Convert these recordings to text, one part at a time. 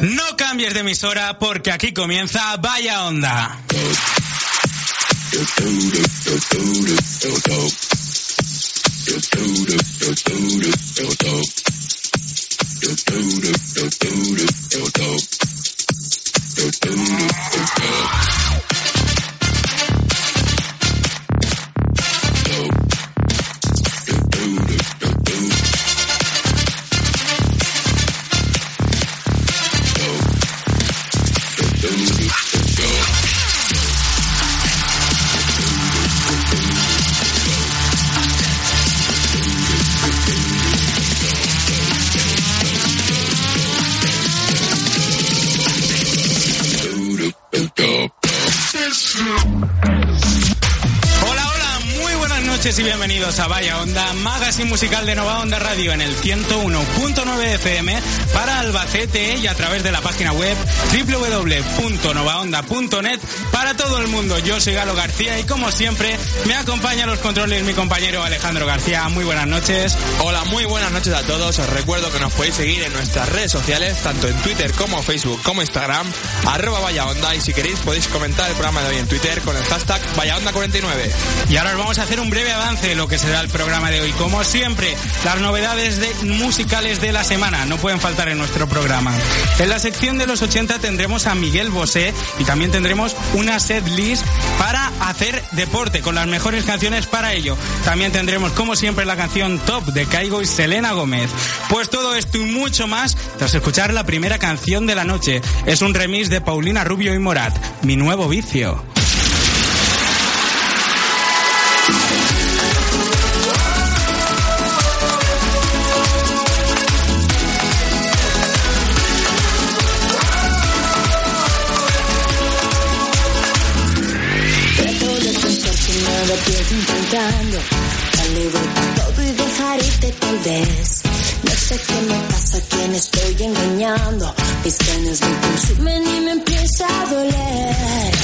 No cambies de emisora porque aquí comienza Vaya Onda. Noches y bienvenidos a Vaya Onda, magazine musical de Nova Onda Radio en el 101.9 FM para Albacete y a través de la página web www.novaonda.net para todo el mundo. Yo soy Galo García y como siempre me acompaña a los controles mi compañero Alejandro García. Muy buenas noches. Hola, muy buenas noches a todos. Os recuerdo que nos podéis seguir en nuestras redes sociales, tanto en Twitter como Facebook como Instagram, arroba Vaya Onda, y si queréis podéis comentar el programa de hoy en Twitter con el hashtag Vaya Onda 49. Y ahora os vamos a hacer un breve avance lo que será el programa de hoy. Como siempre, las novedades de- musicales de la semana no pueden faltar en nuestro programa. En la sección de los 80 tendremos a Miguel Bosé y también tendremos una set list para hacer deporte con las mejores canciones para ello. También tendremos, como siempre, la canción Top de Caigo y Selena Gómez. Pues todo esto y mucho más tras escuchar la primera canción de la noche. Es un remix de Paulina Rubio y Morat, Mi Nuevo Vicio. No sé qué me pasa, quién estoy engañando. Mis ganas me consumen y me empieza a doler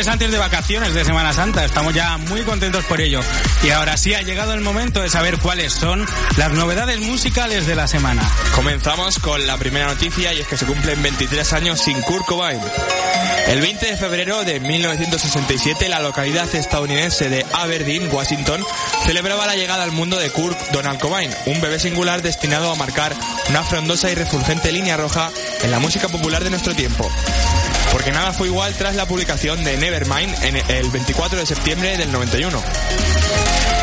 jueves antes de vacaciones de Semana Santa. Estamos ya muy contentos por ello. Y ahora sí ha llegado el momento de saber cuáles son las novedades musicales de la semana. Comenzamos con la primera noticia y es que se cumplen 23 años sin Kurt Cobain. El 20 de febrero de 1967 la localidad estadounidense de Aberdeen, Washington, celebraba la llegada al mundo de Kurt Donald Cobain, un bebé singular destinado a marcar una frondosa y refulgente línea roja en la música popular de nuestro tiempo. Porque nada fue igual tras la publicación de Nevermind en el 24 de septiembre del 91.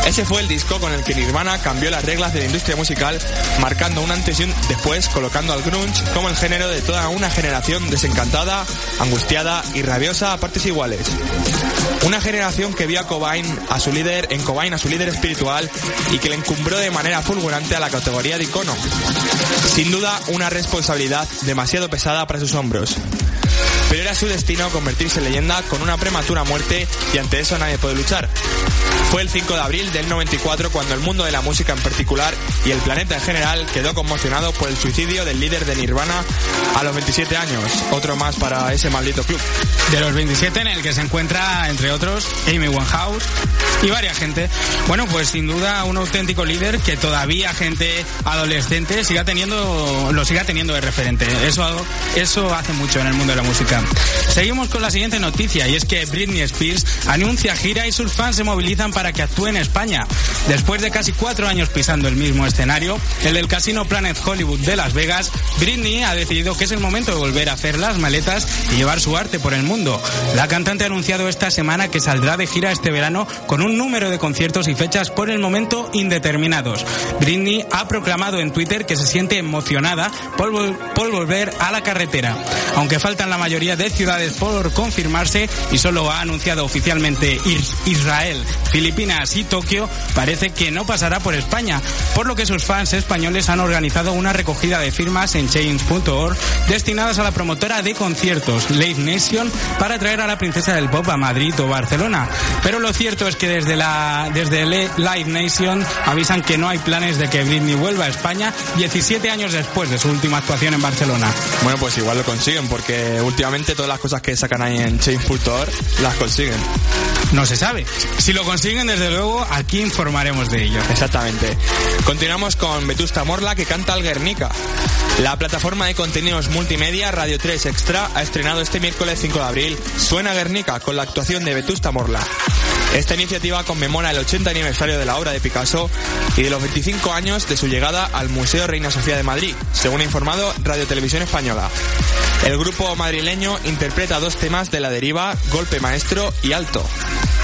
Ese fue el disco con el que Nirvana cambió las reglas de la industria musical, marcando un antes y un después, colocando al grunge como el género de toda una generación desencantada, angustiada y rabiosa a partes iguales. Una generación que vio a Cobain, a su líder, en Cobain a su líder espiritual y que le encumbró de manera fulgurante a la categoría de icono. Sin duda, una responsabilidad demasiado pesada para sus hombros. Era su destino convertirse en leyenda con una prematura muerte y ante eso nadie puede luchar. Fue el 5 de abril del 94 cuando el mundo de la música en particular y el planeta en general quedó conmocionado por el suicidio del líder de Nirvana a los 27 años. Otro más para ese maldito club. De los 27 en el que se encuentra, entre otros, Amy Winehouse y varias gente. Bueno, pues sin duda un auténtico líder que todavía gente adolescente siga teniendo, lo siga teniendo de referente. Eso, eso hace mucho en el mundo de la música. Seguimos con la siguiente noticia y es que Britney Spears anuncia gira y sus fans se movilizan para que actúe en España. Después de casi cuatro años pisando el mismo escenario, el del Casino Planet Hollywood de Las Vegas, Britney ha decidido que es el momento de volver a hacer las maletas y llevar su arte por el mundo. La cantante ha anunciado esta semana que saldrá de gira este verano con un número de conciertos y fechas por el momento indeterminados. Britney ha proclamado en Twitter que se siente emocionada por, volver a la carretera. Aunque faltan la mayoría de ciudades por confirmarse y solo ha anunciado oficialmente Israel, Filipinas y Tokio, parece que no pasará por España, por lo que sus fans españoles han organizado una recogida de firmas en change.org destinadas a la promotora de conciertos Live Nation para traer a la princesa del pop a Madrid o Barcelona. Pero lo cierto es que desde la desde Live Nation avisan que no hay planes de que Britney vuelva a España 17 años después de su última actuación en Barcelona. Bueno, pues igual lo consiguen porque últimamente todas las cosas que sacan ahí en change.org las consiguen. No se sabe. Si lo consiguen, desde luego, aquí informaremos de ello. Exactamente. Continuamos con Vetusta Morla que canta al Guernica. La plataforma de contenidos multimedia Radio 3 Extra ha estrenado este miércoles 5 de abril Suena Guernica con la actuación de Vetusta Morla. Esta iniciativa conmemora el 80 aniversario de la obra de Picasso y de los 25 años de su llegada al Museo Reina Sofía de Madrid, según ha informado Radio Televisión Española. El grupo madrileño interpreta dos temas de la deriva Golpe Maestro y Alto,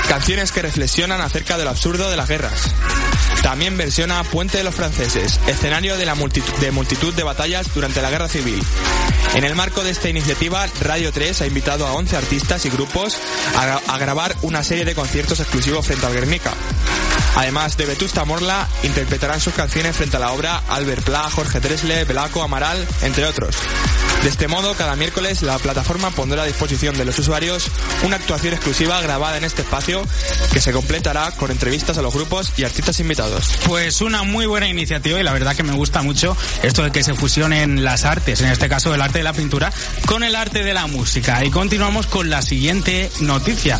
canciones que reflexionan acerca de lo absurdo de las guerras. También versiona Puente de los Franceses, escenario de, multitud, de batallas durante la Guerra Civil. En el marco de esta iniciativa, Radio 3 ha invitado a 11 artistas y grupos a, grabar una serie de conciertos exclusivos frente al Guernica. Además de Vetusta Morla, interpretarán sus canciones frente a la obra Albert Pla, Jorge Dresle, Belaco, Amaral, entre otros. De este modo, cada miércoles la plataforma pondrá a disposición de los usuarios una actuación exclusiva grabada en este espacio que se completará con entrevistas a los grupos y artistas invitados. Pues una muy buena iniciativa y la verdad que me gusta mucho esto de que se fusionen las artes, en este caso el arte de la pintura, con el arte de la música. Y continuamos con la siguiente noticia.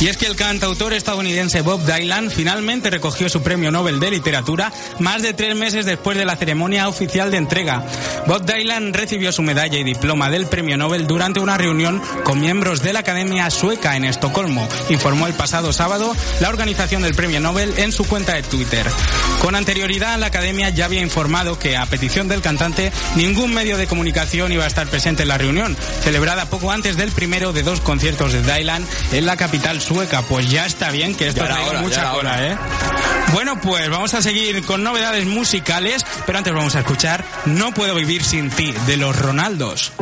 Y es que el cantautor estadounidense Bob Dylan finalmente recogió su premio Nobel de Literatura más de tres meses después de la ceremonia oficial de entrega. Bob Dylan recibió su medalla y diploma del premio Nobel durante una reunión con miembros de la Academia Sueca en Estocolmo, informó el pasado sábado la organización del premio Nobel en su cuenta de Twitter. Con anterioridad, la Academia ya había informado que, a petición del cantante, ningún medio de comunicación iba a estar presente en la reunión, celebrada poco antes del primero de dos conciertos de Dylan en la capital sueca. Pues ya está bien que esto traiga hora, mucha cola. ¿eh? Bueno, pues vamos a seguir con novedades musicales, pero antes vamos a escuchar No puedo vivir sin ti, de los Ronaldos.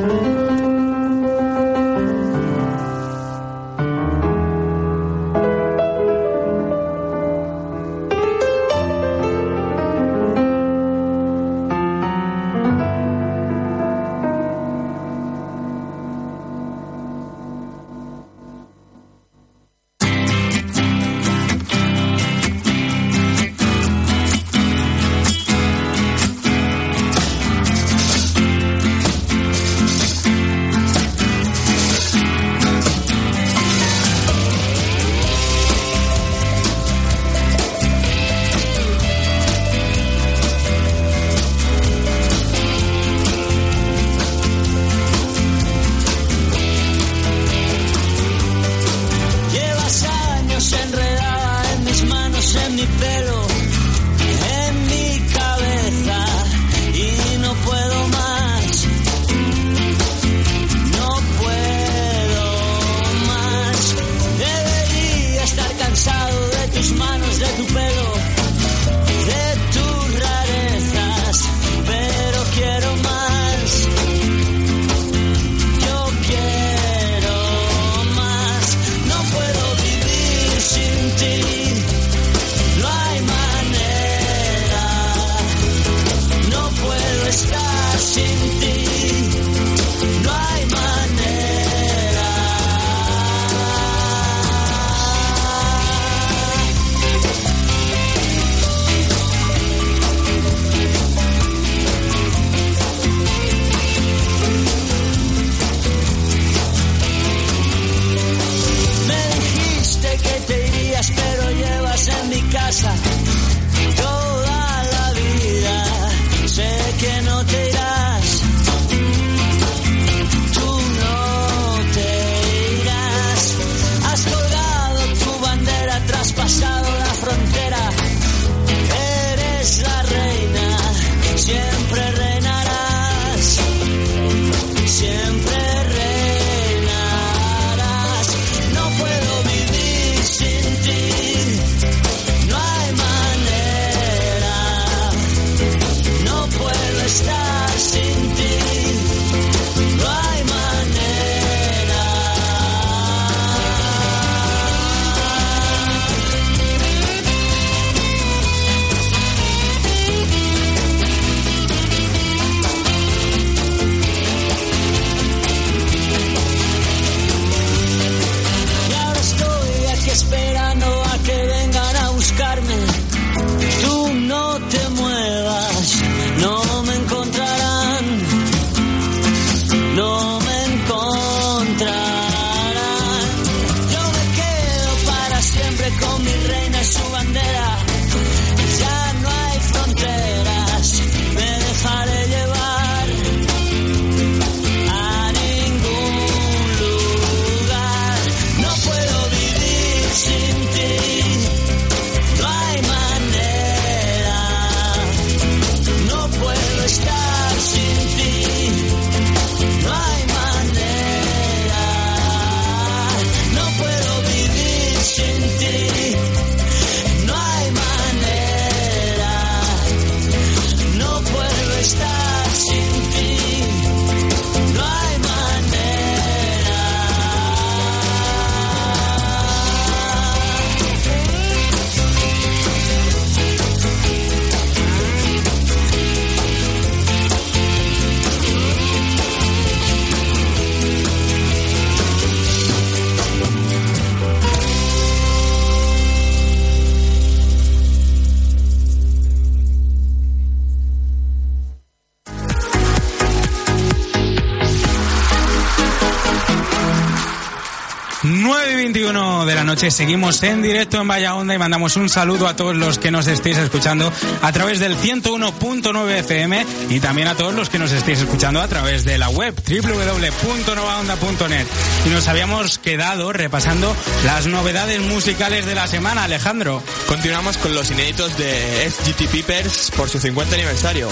21 de la noche seguimos en directo en Vaya Onda y mandamos un saludo a todos los que nos estéis escuchando a través del 101.9 FM y también a todos los que nos estéis escuchando a través de la web www.novaonda.net. Y nos habíamos quedado repasando las novedades musicales de la semana, Alejandro. Continuamos con los inéditos de SGT Peepers por su 50 aniversario.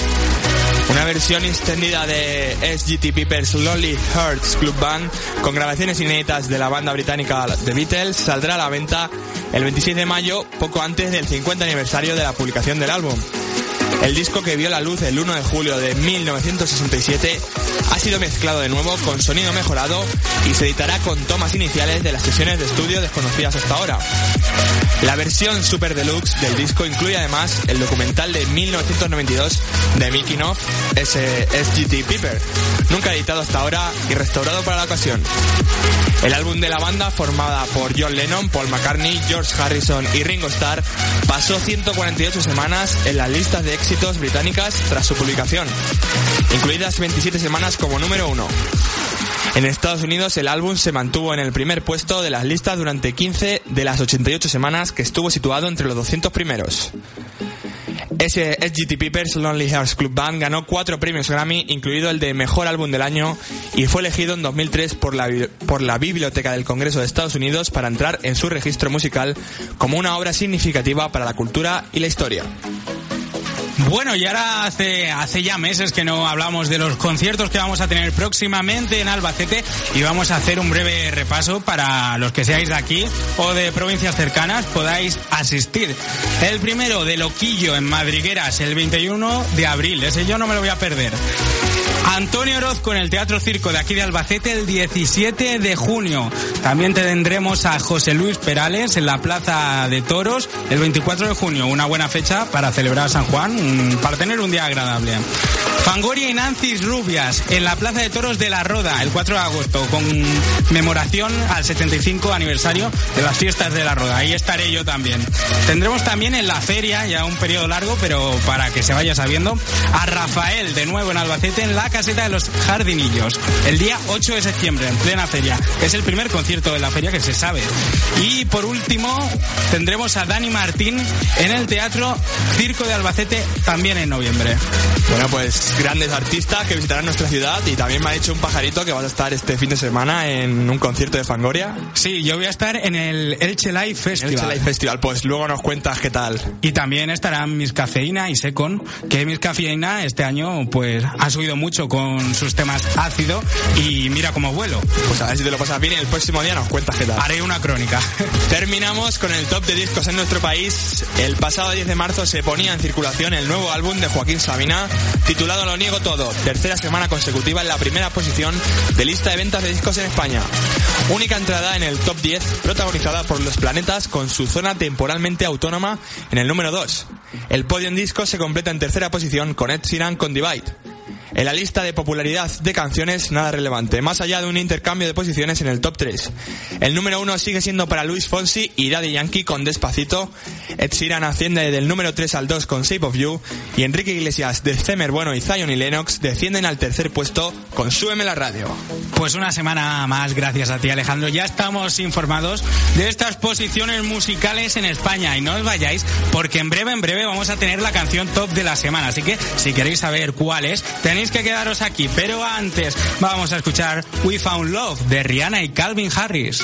Una versión extendida de SGT Peepers Lonely Hearts Club Band con grabaciones inéditas de la banda británica The Beatles saldrá a la venta el 26 de mayo, poco antes del 50 aniversario de la publicación del álbum. El disco que vio la luz el 1 de julio de 1967 ha sido mezclado de nuevo con sonido mejorado y se editará con tomas iniciales de las sesiones de estudio desconocidas hasta ahora. La versión Super Deluxe del disco incluye además el documental de 1992 de Mickey Off SGT Piper, nunca editado hasta ahora y restaurado para la ocasión. El álbum de la banda, formada por John Lennon, Paul McCartney, George Harrison y Ringo Starr, pasó 148 semanas en las listas de éxitos británicas tras su publicación, incluidas 27 semanas como número uno. En Estados Unidos el álbum se mantuvo en el primer puesto de las listas durante 15 de las 88 semanas que estuvo situado entre los 200 primeros. Ese SGT Peepers Lonely Hearts Club Band ganó cuatro premios Grammy, incluido el de Mejor Álbum del Año, y fue elegido en 2003 por la, por la Biblioteca del Congreso de Estados Unidos para entrar en su registro musical como una obra significativa para la cultura y la historia. Bueno, y ahora hace, hace ya meses que no hablamos de los conciertos que vamos a tener próximamente en Albacete y vamos a hacer un breve repaso para los que seáis de aquí o de provincias cercanas podáis asistir. El primero de Loquillo en Madrigueras el 21 de abril, ese yo no me lo voy a perder. Antonio Orozco en el Teatro Circo de aquí de Albacete el 17 de junio. También tendremos a José Luis Perales en la Plaza de Toros el 24 de junio. Una buena fecha para celebrar San Juan, para tener un día agradable. Fangoria y Nancy Rubias en la Plaza de Toros de la Roda el 4 de agosto con memoración al 75 aniversario de las fiestas de la Roda. Ahí estaré yo también. Tendremos también en la feria, ya un periodo largo, pero para que se vaya sabiendo, a Rafael de nuevo en Albacete en la caseta de los jardinillos el día 8 de septiembre en plena feria. Es el primer concierto de la feria que se sabe. Y por último tendremos a Dani Martín en el Teatro Circo de Albacete también en noviembre. Bueno, pues grandes artistas que visitarán nuestra ciudad y también me ha dicho un pajarito que vas a estar este fin de semana en un concierto de Fangoria. Sí, yo voy a estar en el Elche Live Festival. Elche Live Festival, pues luego nos cuentas qué tal. Y también estarán Miss Cafeína y Secon, que Miss Cafeína este año pues ha subido mucho con sus temas ácido y mira cómo vuelo. Pues a ver si te lo pasas bien y el próximo día nos cuentas qué tal. Haré una crónica. Terminamos con el top de discos en nuestro país. El pasado 10 de marzo se ponía en circulación el nuevo álbum de Joaquín Sabina, titulado Lo niego todo, tercera semana consecutiva en la primera posición de lista de ventas de discos en España. Única entrada en el top 10 protagonizada por Los Planetas con su zona temporalmente autónoma en el número 2. El podio en discos se completa en tercera posición con Ed Sheeran con Divide. En la lista de popularidad de canciones, nada relevante, más allá de un intercambio de posiciones en el top 3. El número 1 sigue siendo para Luis Fonsi y Daddy Yankee con Despacito. Ed Sheeran asciende del número 3 al 2 con Shape of You. Y Enrique Iglesias, de Cemer Bueno y Zion y Lennox descienden al tercer puesto con Súbeme la radio. Pues una semana más, gracias a ti Alejandro. Ya estamos informados de estas posiciones musicales en España. Y no os vayáis, porque en breve, en breve vamos a tener la canción top de la semana. Así que si queréis saber cuál es, tenéis que quedaros aquí, pero antes vamos a escuchar We Found Love de Rihanna y Calvin Harris.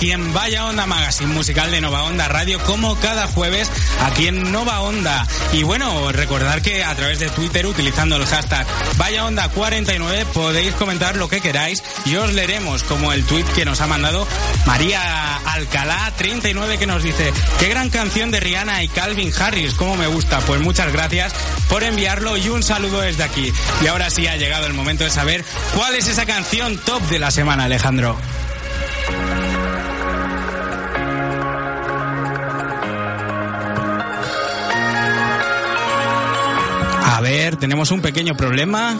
Aquí en Vaya Onda Magazine musical de Nova Onda Radio como cada jueves aquí en Nova Onda. Y bueno, recordar que a través de Twitter utilizando el hashtag Vaya Onda 49 podéis comentar lo que queráis y os leeremos como el tweet que nos ha mandado María Alcalá 39 que nos dice qué gran canción de Rihanna y Calvin Harris, cómo me gusta. Pues muchas gracias por enviarlo y un saludo desde aquí. Y ahora sí ha llegado el momento de saber cuál es esa canción top de la semana, Alejandro. Ver, tenemos un pequeño problema.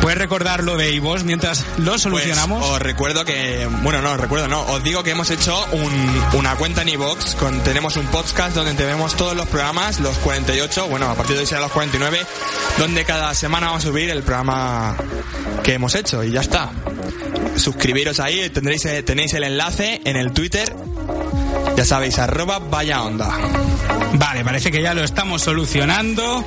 ¿Puedes recordar lo de Ivos mientras lo solucionamos? Pues os recuerdo que, bueno, no, os recuerdo, no, os digo que hemos hecho un- una cuenta en iVoox, con tenemos un podcast donde tenemos todos los programas, los 48, bueno, a partir de hoy serán los 49, donde cada semana vamos a subir el programa que hemos hecho y ya está. Suscribiros ahí, tendréis, tenéis el enlace en el Twitter, ya sabéis, arroba vaya onda. Vale, parece que ya lo estamos solucionando.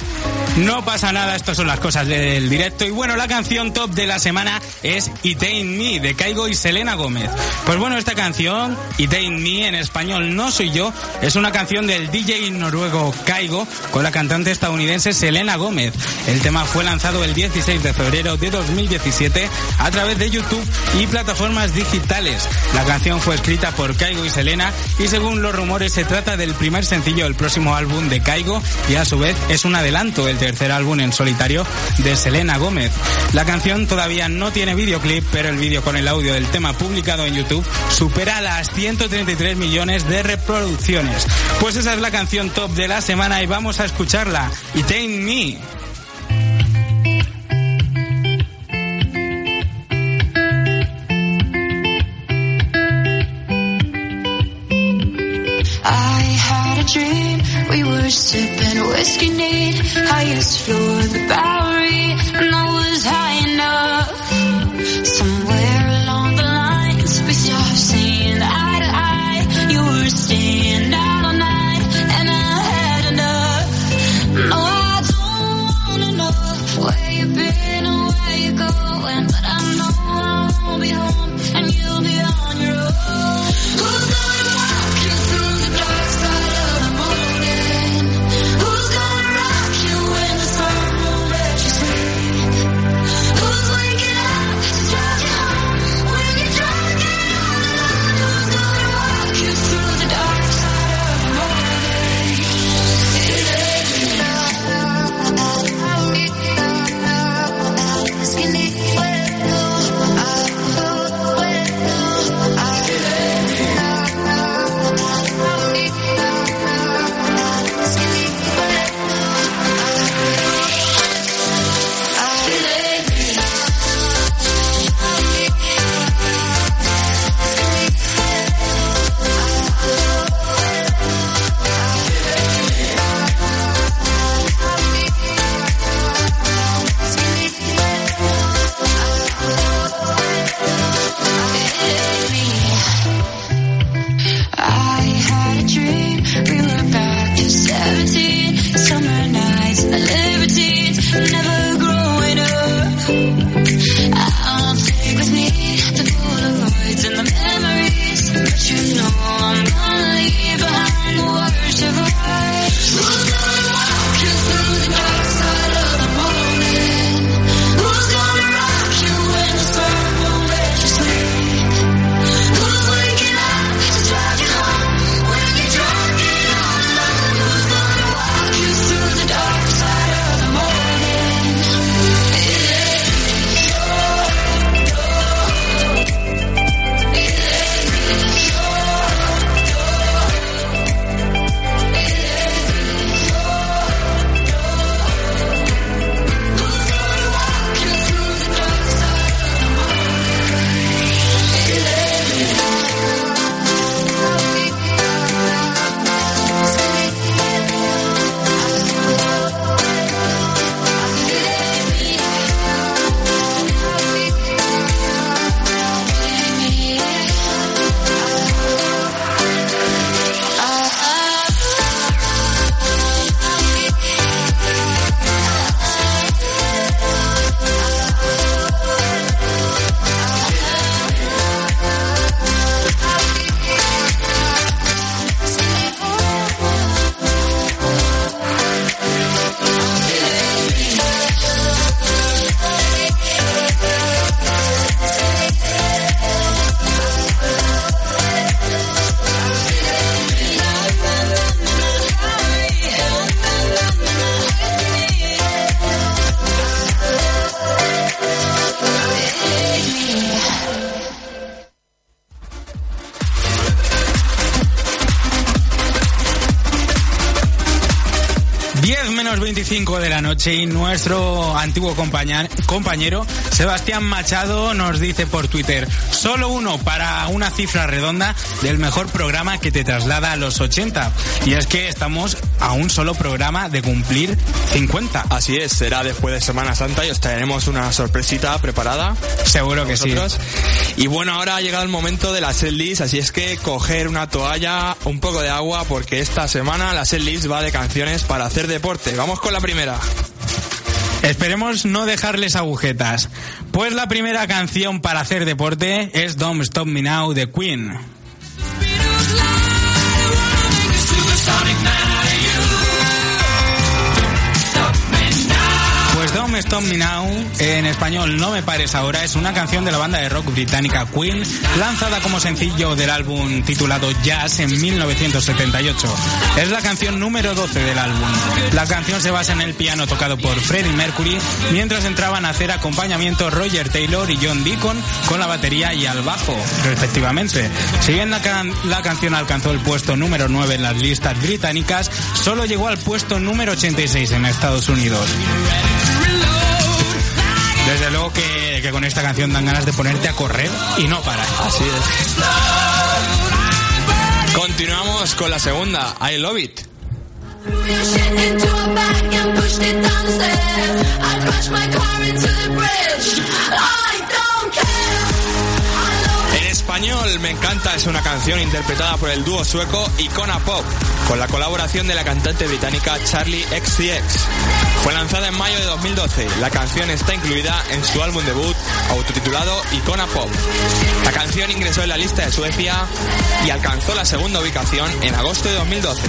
No pasa nada, estas son las cosas del directo. Y bueno, la canción top de la semana es It Ain't Me, de Caigo y Selena Gómez. Pues bueno, esta canción, It Ain't Me, en español No Soy Yo, es una canción del DJ noruego Caigo con la cantante estadounidense Selena Gómez. El tema fue lanzado el 16 de febrero de 2017 a través de YouTube y plataformas digitales. La canción fue escrita por Caigo y Selena y según los rumores se trata del primer sencillo del próximo álbum de Caigo y a su vez es un adelanto del tercer álbum en solitario de Selena Gómez. La canción todavía no tiene videoclip, pero el vídeo con el audio del tema publicado en YouTube supera las 133 millones de reproducciones. Pues esa es la canción top de la semana y vamos a escucharla. It Ain't Me. Dream. We were sipping whiskey neat, highest floor of the Bowery, and I was high enough. Somewhere 5 de la noche y nuestro antiguo compañero Sebastián Machado nos dice por Twitter, solo uno para una cifra redonda del mejor programa que te traslada a los 80. Y es que estamos a un solo programa de cumplir 50. Así es, será después de Semana Santa y os traeremos una sorpresita preparada. Seguro que sí. Y bueno, ahora ha llegado el momento de la setlist, así es que coger una toalla, un poco de agua, porque esta semana la setlist va de canciones para hacer deporte. Vamos con la primera. Esperemos no dejarles agujetas. Pues la primera canción para hacer deporte es Don't Stop Me Now de Queen. Don't Stop Me Now, en español No Me Pares Ahora, es una canción de la banda de rock británica Queen, lanzada como sencillo del álbum titulado Jazz en 1978. Es la canción número 12 del álbum. La canción se basa en el piano tocado por Freddie Mercury, mientras entraban a hacer acompañamiento Roger Taylor y John Deacon con la batería y al bajo, respectivamente. Si bien la, can- la canción alcanzó el puesto número 9 en las listas británicas, solo llegó al puesto número 86 en Estados Unidos. Desde luego que, que con esta canción dan ganas de ponerte a correr y no parar. Así es. Continuamos con la segunda, I Love It. Español, Me encanta es una canción interpretada por el dúo sueco Icona Pop, con la colaboración de la cantante británica Charlie XCX. Fue lanzada en mayo de 2012. La canción está incluida en su álbum debut autotitulado Icona Pop. La canción ingresó en la lista de Suecia y alcanzó la segunda ubicación en agosto de 2012.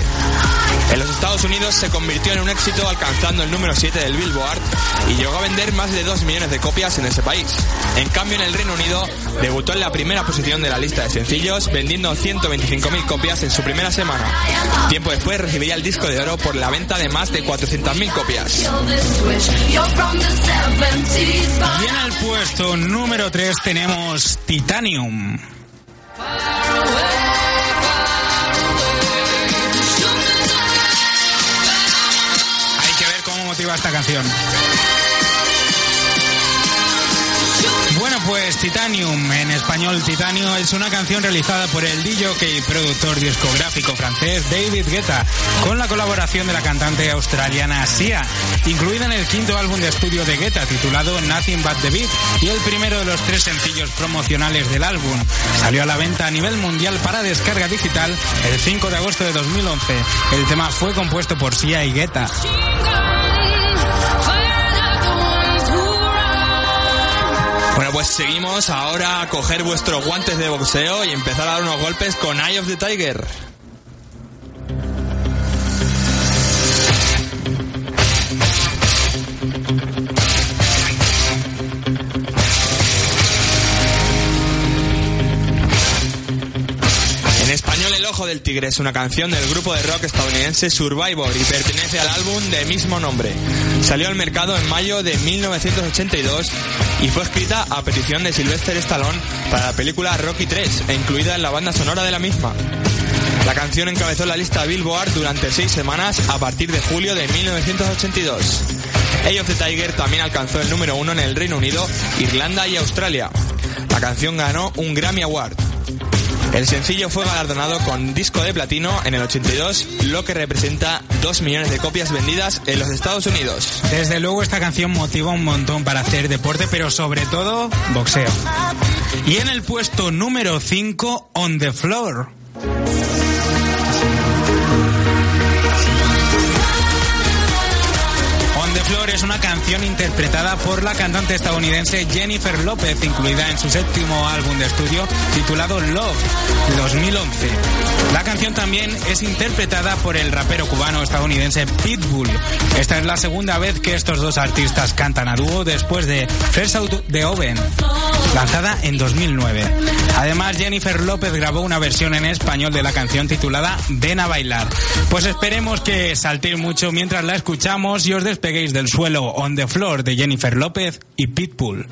En los Estados Unidos se convirtió en un éxito alcanzando el número 7 del Billboard y llegó a vender más de 2 millones de copias en ese país. En cambio, en el Reino Unido debutó en la primera posición de la lista de sencillos vendiendo 125.000 copias en su primera semana. Tiempo después recibiría el disco de oro por la venta de más de 400.000 copias. Y en el puesto número 3 tenemos Titanium. Hay que ver cómo motiva esta canción. Pues Titanium, en español Titanio, es una canción realizada por el DJ y productor discográfico francés David Guetta, con la colaboración de la cantante australiana Sia, incluida en el quinto álbum de estudio de Guetta titulado Nothing But The Beat y el primero de los tres sencillos promocionales del álbum. Salió a la venta a nivel mundial para descarga digital el 5 de agosto de 2011. El tema fue compuesto por Sia y Guetta. Bueno, pues seguimos ahora a coger vuestros guantes de boxeo y empezar a dar unos golpes con Eye of the Tiger. Español, El Ojo del Tigre es una canción del grupo de rock estadounidense Survivor y pertenece al álbum de mismo nombre. Salió al mercado en mayo de 1982 y fue escrita a petición de Sylvester Stallone para la película Rocky 3 e incluida en la banda sonora de la misma. La canción encabezó la lista Billboard durante seis semanas a partir de julio de 1982. Eye of the Tiger también alcanzó el número uno en el Reino Unido, Irlanda y Australia. La canción ganó un Grammy Award. El sencillo fue galardonado con disco de platino en el 82, lo que representa 2 millones de copias vendidas en los Estados Unidos. Desde luego esta canción motiva un montón para hacer deporte, pero sobre todo boxeo. Y en el puesto número 5, On the Floor. Floor es una canción interpretada por la cantante estadounidense Jennifer López, incluida en su séptimo álbum de estudio titulado Love, de 2011. La canción también es interpretada por el rapero cubano estadounidense Pitbull. Esta es la segunda vez que estos dos artistas cantan a dúo después de First Out the Oven, lanzada en 2009. Además, Jennifer López grabó una versión en español de la canción titulada Ven a bailar. Pues esperemos que saltéis mucho mientras la escuchamos y os despeguéis del suelo On the Floor de Jennifer López y Pitbull.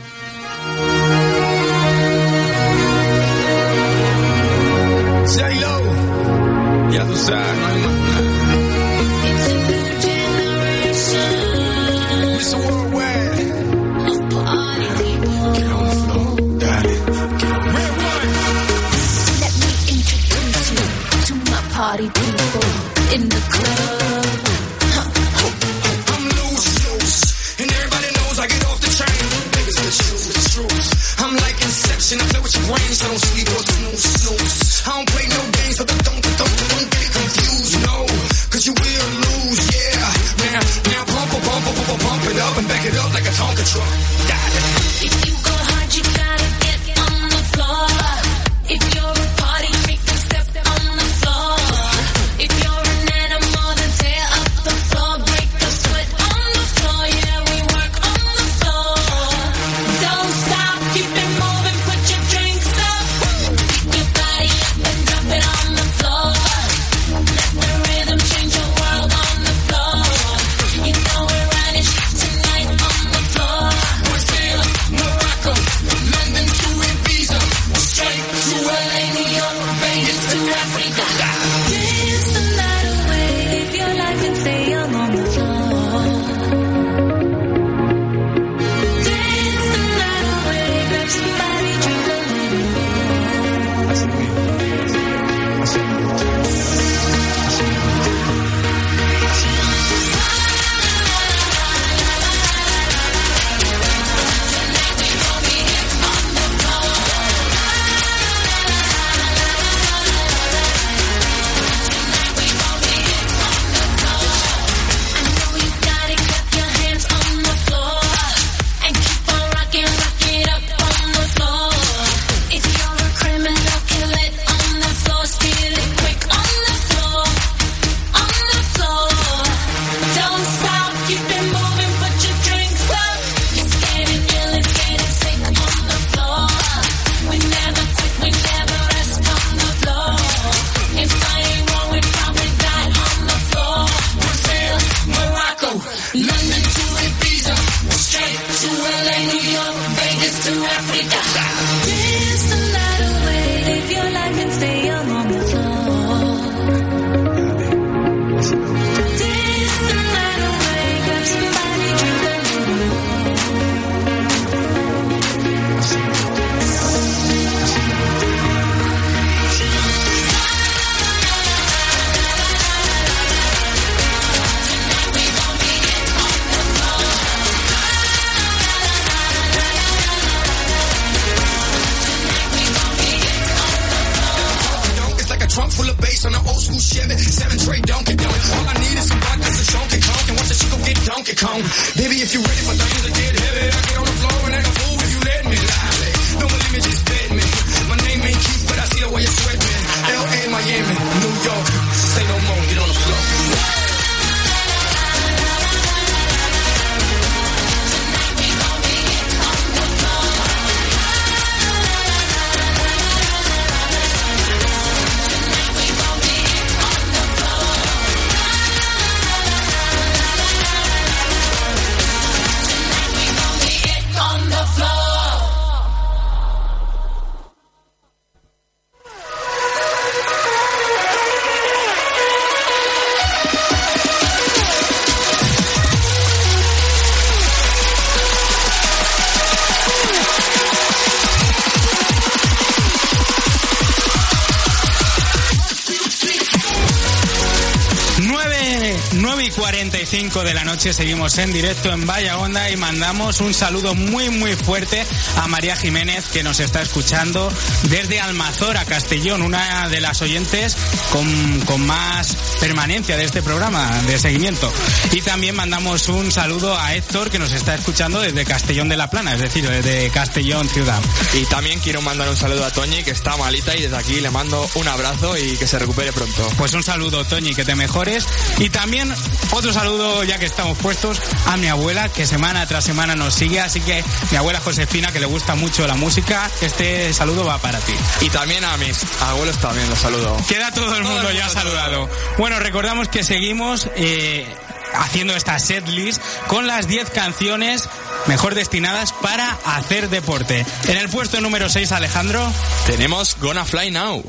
45 de la noche seguimos en directo en Vaya Onda y mandamos un saludo muy muy fuerte a María Jiménez que nos está escuchando desde Almazora, Castellón, una de las oyentes con, con más permanencia de este programa de seguimiento. Y también mandamos un saludo a Héctor que nos está escuchando desde Castellón de la Plana, es decir, desde Castellón ciudad. Y también quiero mandar un saludo a Toñi, que está malita, y desde aquí le mando un abrazo y que se recupere pronto. Pues un saludo, Toñi, que te mejores. Y también otro saludo, ya que estamos puestos, a mi abuela, que semana tras semana nos sigue. Así que mi abuela Josefina, que le gusta mucho la música, este saludo va para ti. Y también a mis abuelos también los saludo. Queda todo el mundo ya saludado. Bueno, recordamos que seguimos eh, haciendo esta setlist con las 10 canciones mejor destinadas para hacer deporte. En el puesto número 6, Alejandro. Tenemos Gonna Fly Now.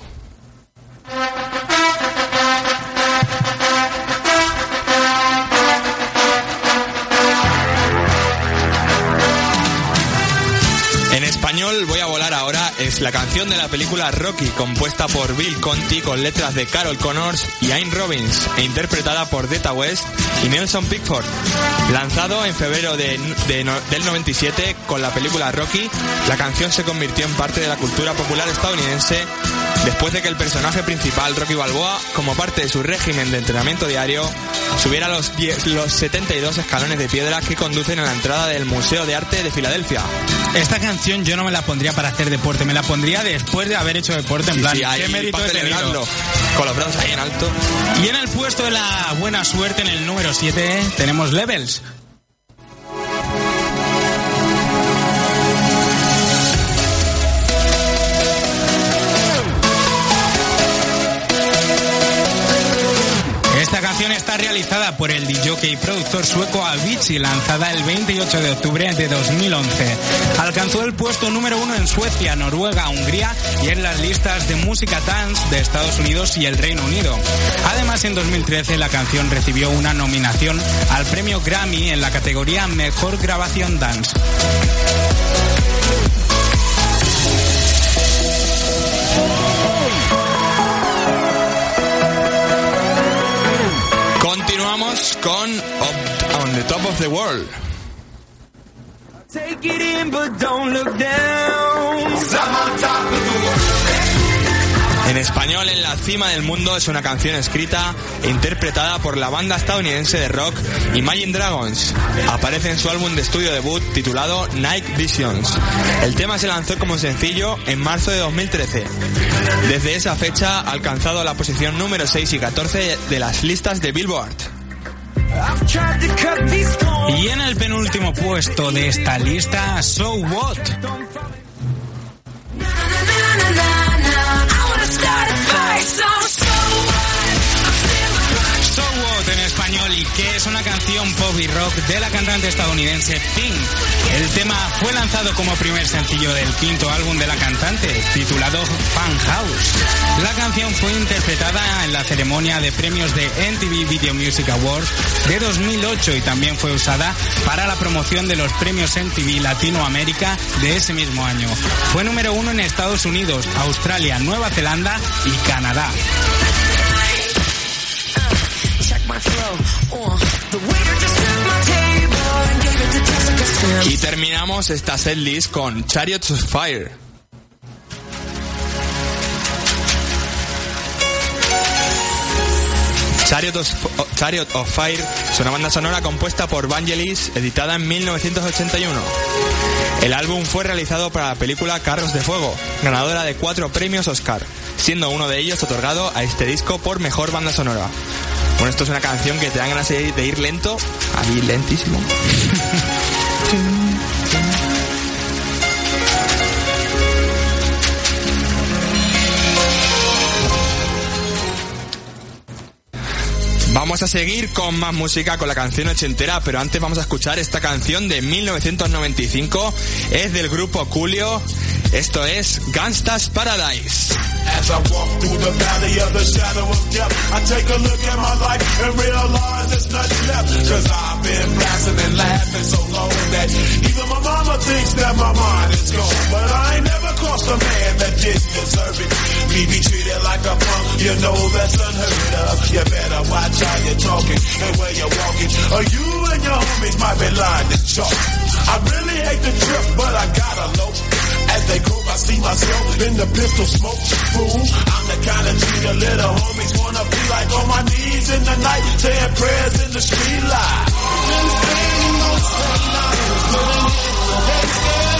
Voy a volar ahora es la canción de la película Rocky, compuesta por Bill Conti con letras de Carol Connors y Ayn Robbins e interpretada por Deta West y Nelson Pickford. Lanzado en febrero de- del 97 con la película Rocky, la canción se convirtió en parte de la cultura popular estadounidense después de que el personaje principal, Rocky Balboa, como parte de su régimen de entrenamiento diario, subiera los, 10 los 72 escalones de piedra que conducen a la entrada del Museo de Arte de Filadelfia. Esta canción yo no me la pondría para hacer deporte, me la pondría después de haber hecho deporte, en Sí, plan, sí, ahí ¿qué mérito para he tenido? celebrarlo, con los brazos ahí en alto. Y en el puesto de la buena suerte, en el número 7, tenemos Levels. Canción está realizada por el DJ y productor sueco Avicii, lanzada el 28 de octubre de 2011. Alcanzó el puesto número uno en Suecia, Noruega, Hungría y en las listas de música dance de Estados Unidos y el Reino Unido. Además, en 2013 la canción recibió una nominación al premio Grammy en la categoría Mejor Grabación Dance. Continuamos con On the Top of the World. Take it in, but don't look down. I'm on top of the world. En español, En la cima del mundo es una canción escrita e interpretada por la banda estadounidense de rock Imagine Dragons. Aparece en su álbum de estudio debut titulado Night Visions. El tema se lanzó como sencillo en marzo de 2013. Desde esa fecha ha alcanzado la posición número 6 y 14 de las listas de Billboard. Y en el penúltimo puesto de esta lista, So What. Español y que es una canción pop y rock de la cantante estadounidense Pink. El tema fue lanzado como primer sencillo del quinto álbum de la cantante, titulado Fan House. La canción fue interpretada en la ceremonia de premios de MTV Video Music Awards de 2008 y también fue usada para la promoción de los premios MTV Latinoamérica de ese mismo año. Fue número uno en Estados Unidos, Australia, Nueva Zelanda y Canadá. Y terminamos esta setlist con Chariots of Fire. Chariot of, Chariot of Fire es una banda sonora compuesta por Vangelis, editada en 1981. El álbum fue realizado para la película Carros de Fuego, ganadora de cuatro premios Oscar, siendo uno de ellos otorgado a este disco por mejor banda sonora. Bueno, esto es una canción que te dan ganas de ir, lento, ahí lentísimo. Vamos a seguir con más música con la canción ochentera, pero antes vamos a escuchar esta canción de 1995. Es del grupo Julio. Esto es Gangsta's Paradise. As I walk through the valley of the shadow of death, I take a look at my life and realize there's nothing left. Cause I've been blasting and laughing so long that even my mama thinks that my mind is gone. But I ain't never crossed a man that didn't deserve it. Me be treated like a punk, you know that's unheard of. You better watch how you're talking and where you're walking. Or you and your homies might be lying to chalk. I really hate the trip, but I gotta low. As they go, I see myself in the pistol smoke. Fool, I'm the kind of G little homies wanna be like on my knees in the night, saying prayers in the street light. Look at the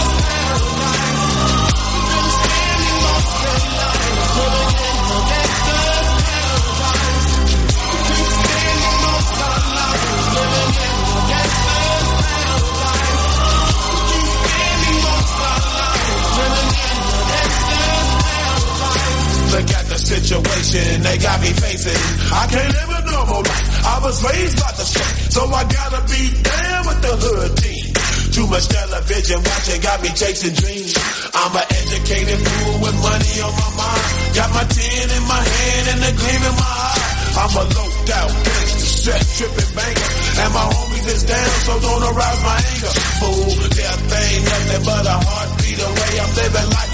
situation they got me facing. I can't live a normal life. I was raised by the street, so I gotta be down with the hood team. Too much television watching got me chasing dreams. I'm an educated fool with money on my mind. Got my tin in my hand and a gleam in my eye. I'm a loped out gangster, stress tripping banker. And my homies is down, so don't arouse my anger. Fool, death ain't nothing but a heartbeat away. I'm living life,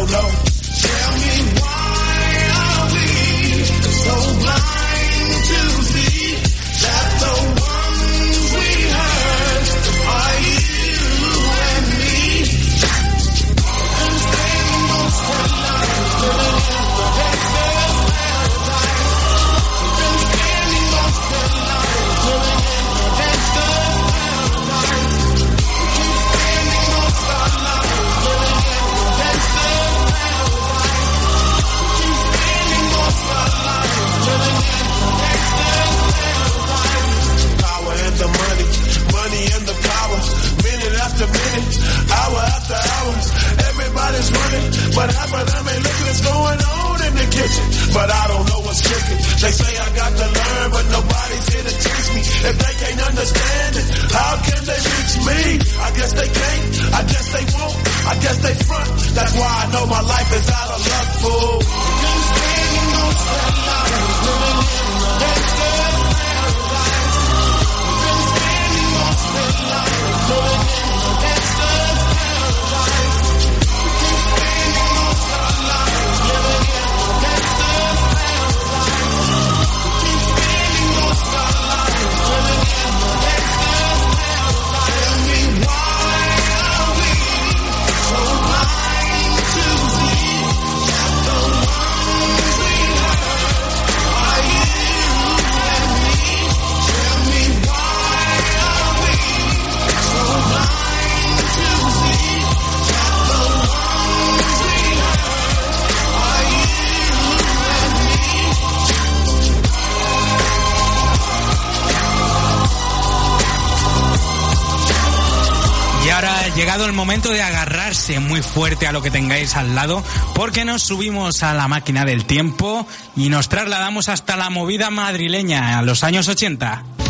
momento de agarrarse muy fuerte a lo que tengáis al lado, porque nos subimos a la máquina del tiempo y nos trasladamos hasta la movida madrileña, a los años 80.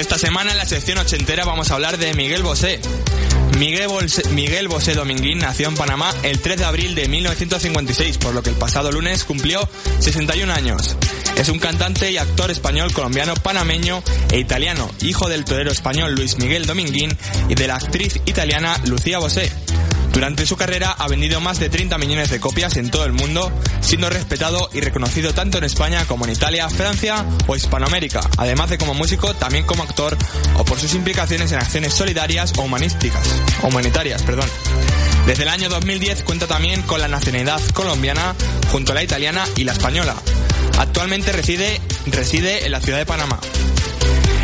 Esta semana en la sección ochentera vamos a hablar de Miguel Bosé. Miguel, Miguel Bosé Dominguín nació en Panamá el 3 de abril de 1956, por lo que el pasado lunes cumplió 61 años. Es un cantante y actor español, colombiano, panameño e italiano, hijo del torero español Luis Miguel Dominguín y de la actriz italiana Lucía Bosé. Durante su carrera ha vendido más de 30 millones de copias en todo el mundo, siendo respetado y reconocido tanto en España como en Italia, Francia o Hispanoamérica, además de como músico, también como actor o por sus implicaciones en acciones solidarias o humanísticas, humanitarias, perdón. Desde el año 2010 cuenta también con la nacionalidad colombiana junto a la italiana y la española. Actualmente reside, reside en la ciudad de Panamá.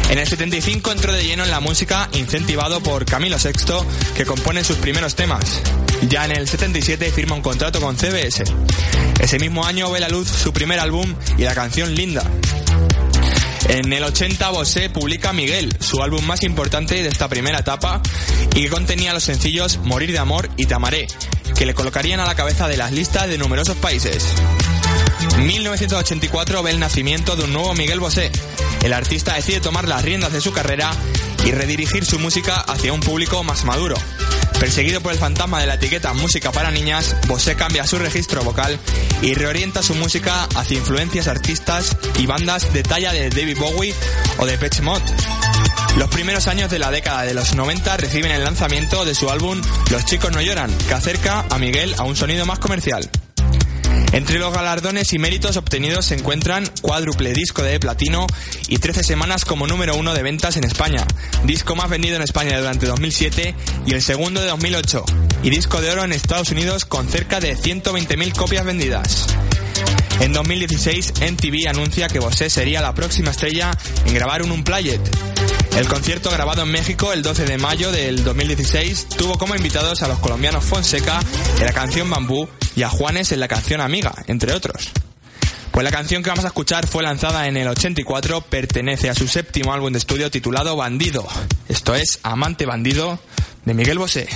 En el 75 entró de lleno en la música incentivado por Camilo VI, que compone sus primeros temas. Ya en el 77 firma un contrato con CBS. Ese mismo año ve la luz su primer álbum y la canción Linda. En el 80 Bosé publica Miguel, su álbum más importante de esta primera etapa, y que contenía los sencillos Morir de Amor y Te Amaré, que le colocarían a la cabeza de las listas de numerosos países. 1984 ve el nacimiento de un nuevo Miguel Bosé. El artista decide tomar las riendas de su carrera y redirigir su música hacia un público más maduro. Perseguido por el fantasma de la etiqueta música para niñas, Bosé cambia su registro vocal y reorienta su música hacia influencias artistas y bandas de talla de David Bowie o de Pet Mod. Los primeros años de la década de los 90 reciben el lanzamiento de su álbum Los chicos no lloran, que acerca a Miguel a un sonido más comercial. Entre los galardones y méritos obtenidos se encuentran cuádruple disco de platino y 13 semanas como número uno de ventas en España, disco más vendido en España durante 2007 y el segundo de 2008, y disco de oro en Estados Unidos con cerca de 120.000 copias vendidas. En 2016, MTV anuncia que Bosé sería la próxima estrella en grabar un Unplayed. El concierto grabado en México el 12 de mayo del 2016 tuvo como invitados a los colombianos Fonseca en la canción Bambú y a Juanes en la canción Amiga, entre otros. Pues la canción que vamos a escuchar fue lanzada en el 84, pertenece a su séptimo álbum de estudio titulado Bandido. Esto es Amante Bandido de Miguel Bosé.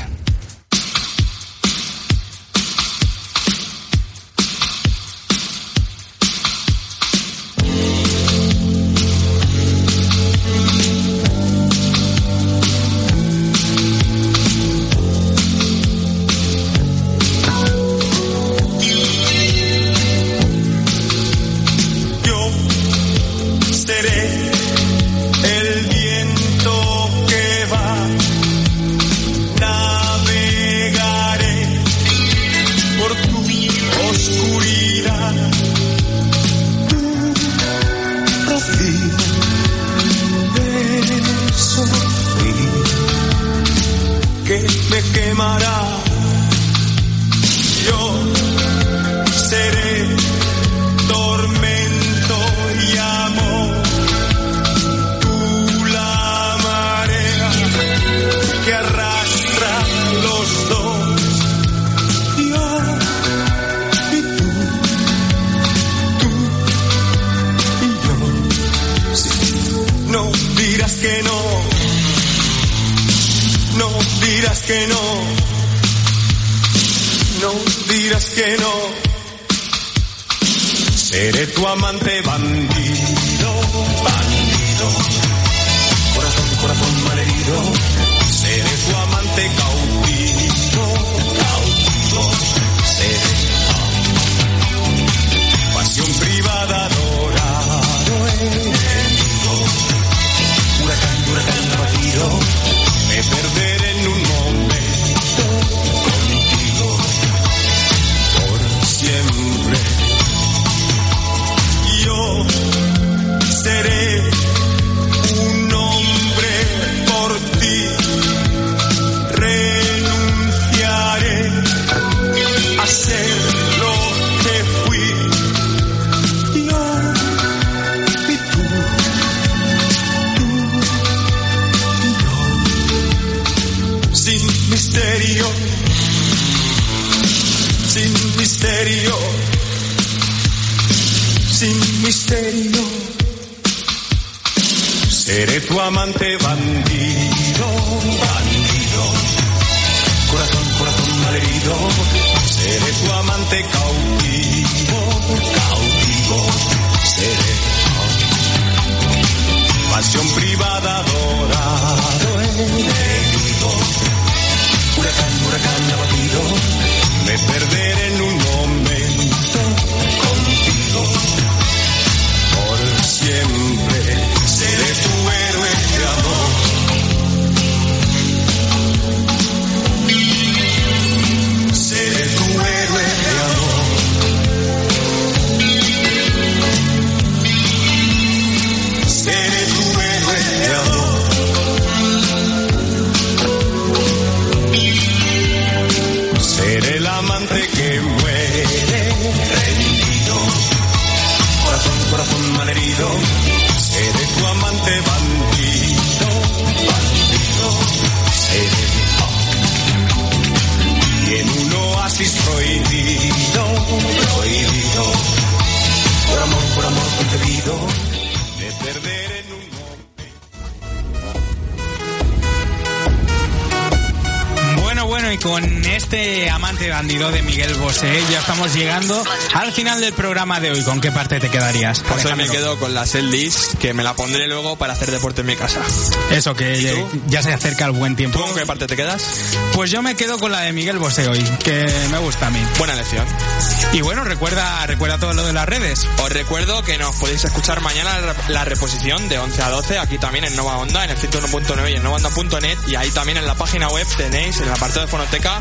Con este amante bandido de Miguel Bosé ya estamos llegando al final del programa de hoy. ¿Con qué parte te quedarías? Pues hoy me quedo con la Seldis, que me la pondré luego para hacer deporte en mi casa. Eso, que ya se acerca el buen ¿Tú tiempo. con qué parte te quedas? Pues yo me quedo con la de Miguel Bosé hoy, que me gusta a mí. Buena elección. Y bueno, recuerda, recuerda todo lo de las redes. Os recuerdo que nos podéis escuchar mañana la- la reposición de 11 a 12 aquí también en Nova Onda, en el 101.9 y en novaonda.net y ahí también en la página web tenéis en el apartado de fonoteca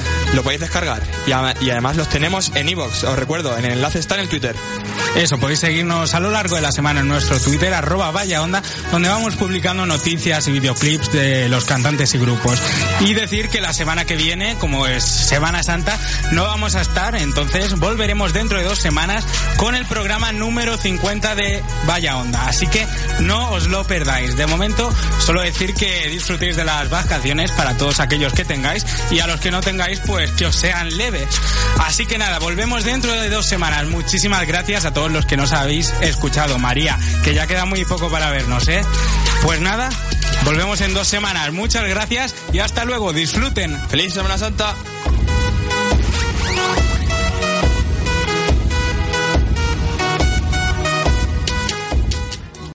lo podéis descargar y, a- y además los tenemos en iVoox, os recuerdo, en el enlace está en el Twitter. Eso, podéis seguirnos a lo largo de la semana en nuestro Twitter, arroba Vaya Onda, donde vamos publicando noticias y videoclips de los cantantes y grupos. Y decir que la semana que viene, como es Semana Santa, no vamos a estar, entonces volveremos dentro de dos semanas con el programa número 50 de Vaya Onda. Así que no os lo perdáis. De momento, solo decir que disfrutéis de las vacaciones para todos aquellos que tengáis y a los que no tengáis, pues que os sean leves. Así que nada, volvemos dentro de dos semanas. Muchísimas gracias a todos los que nos habéis escuchado. María, que ya queda muy poco para vernos, ¿eh? Pues nada, volvemos en dos semanas. Muchas gracias y hasta luego. Disfruten. ¡Feliz Semana Santa!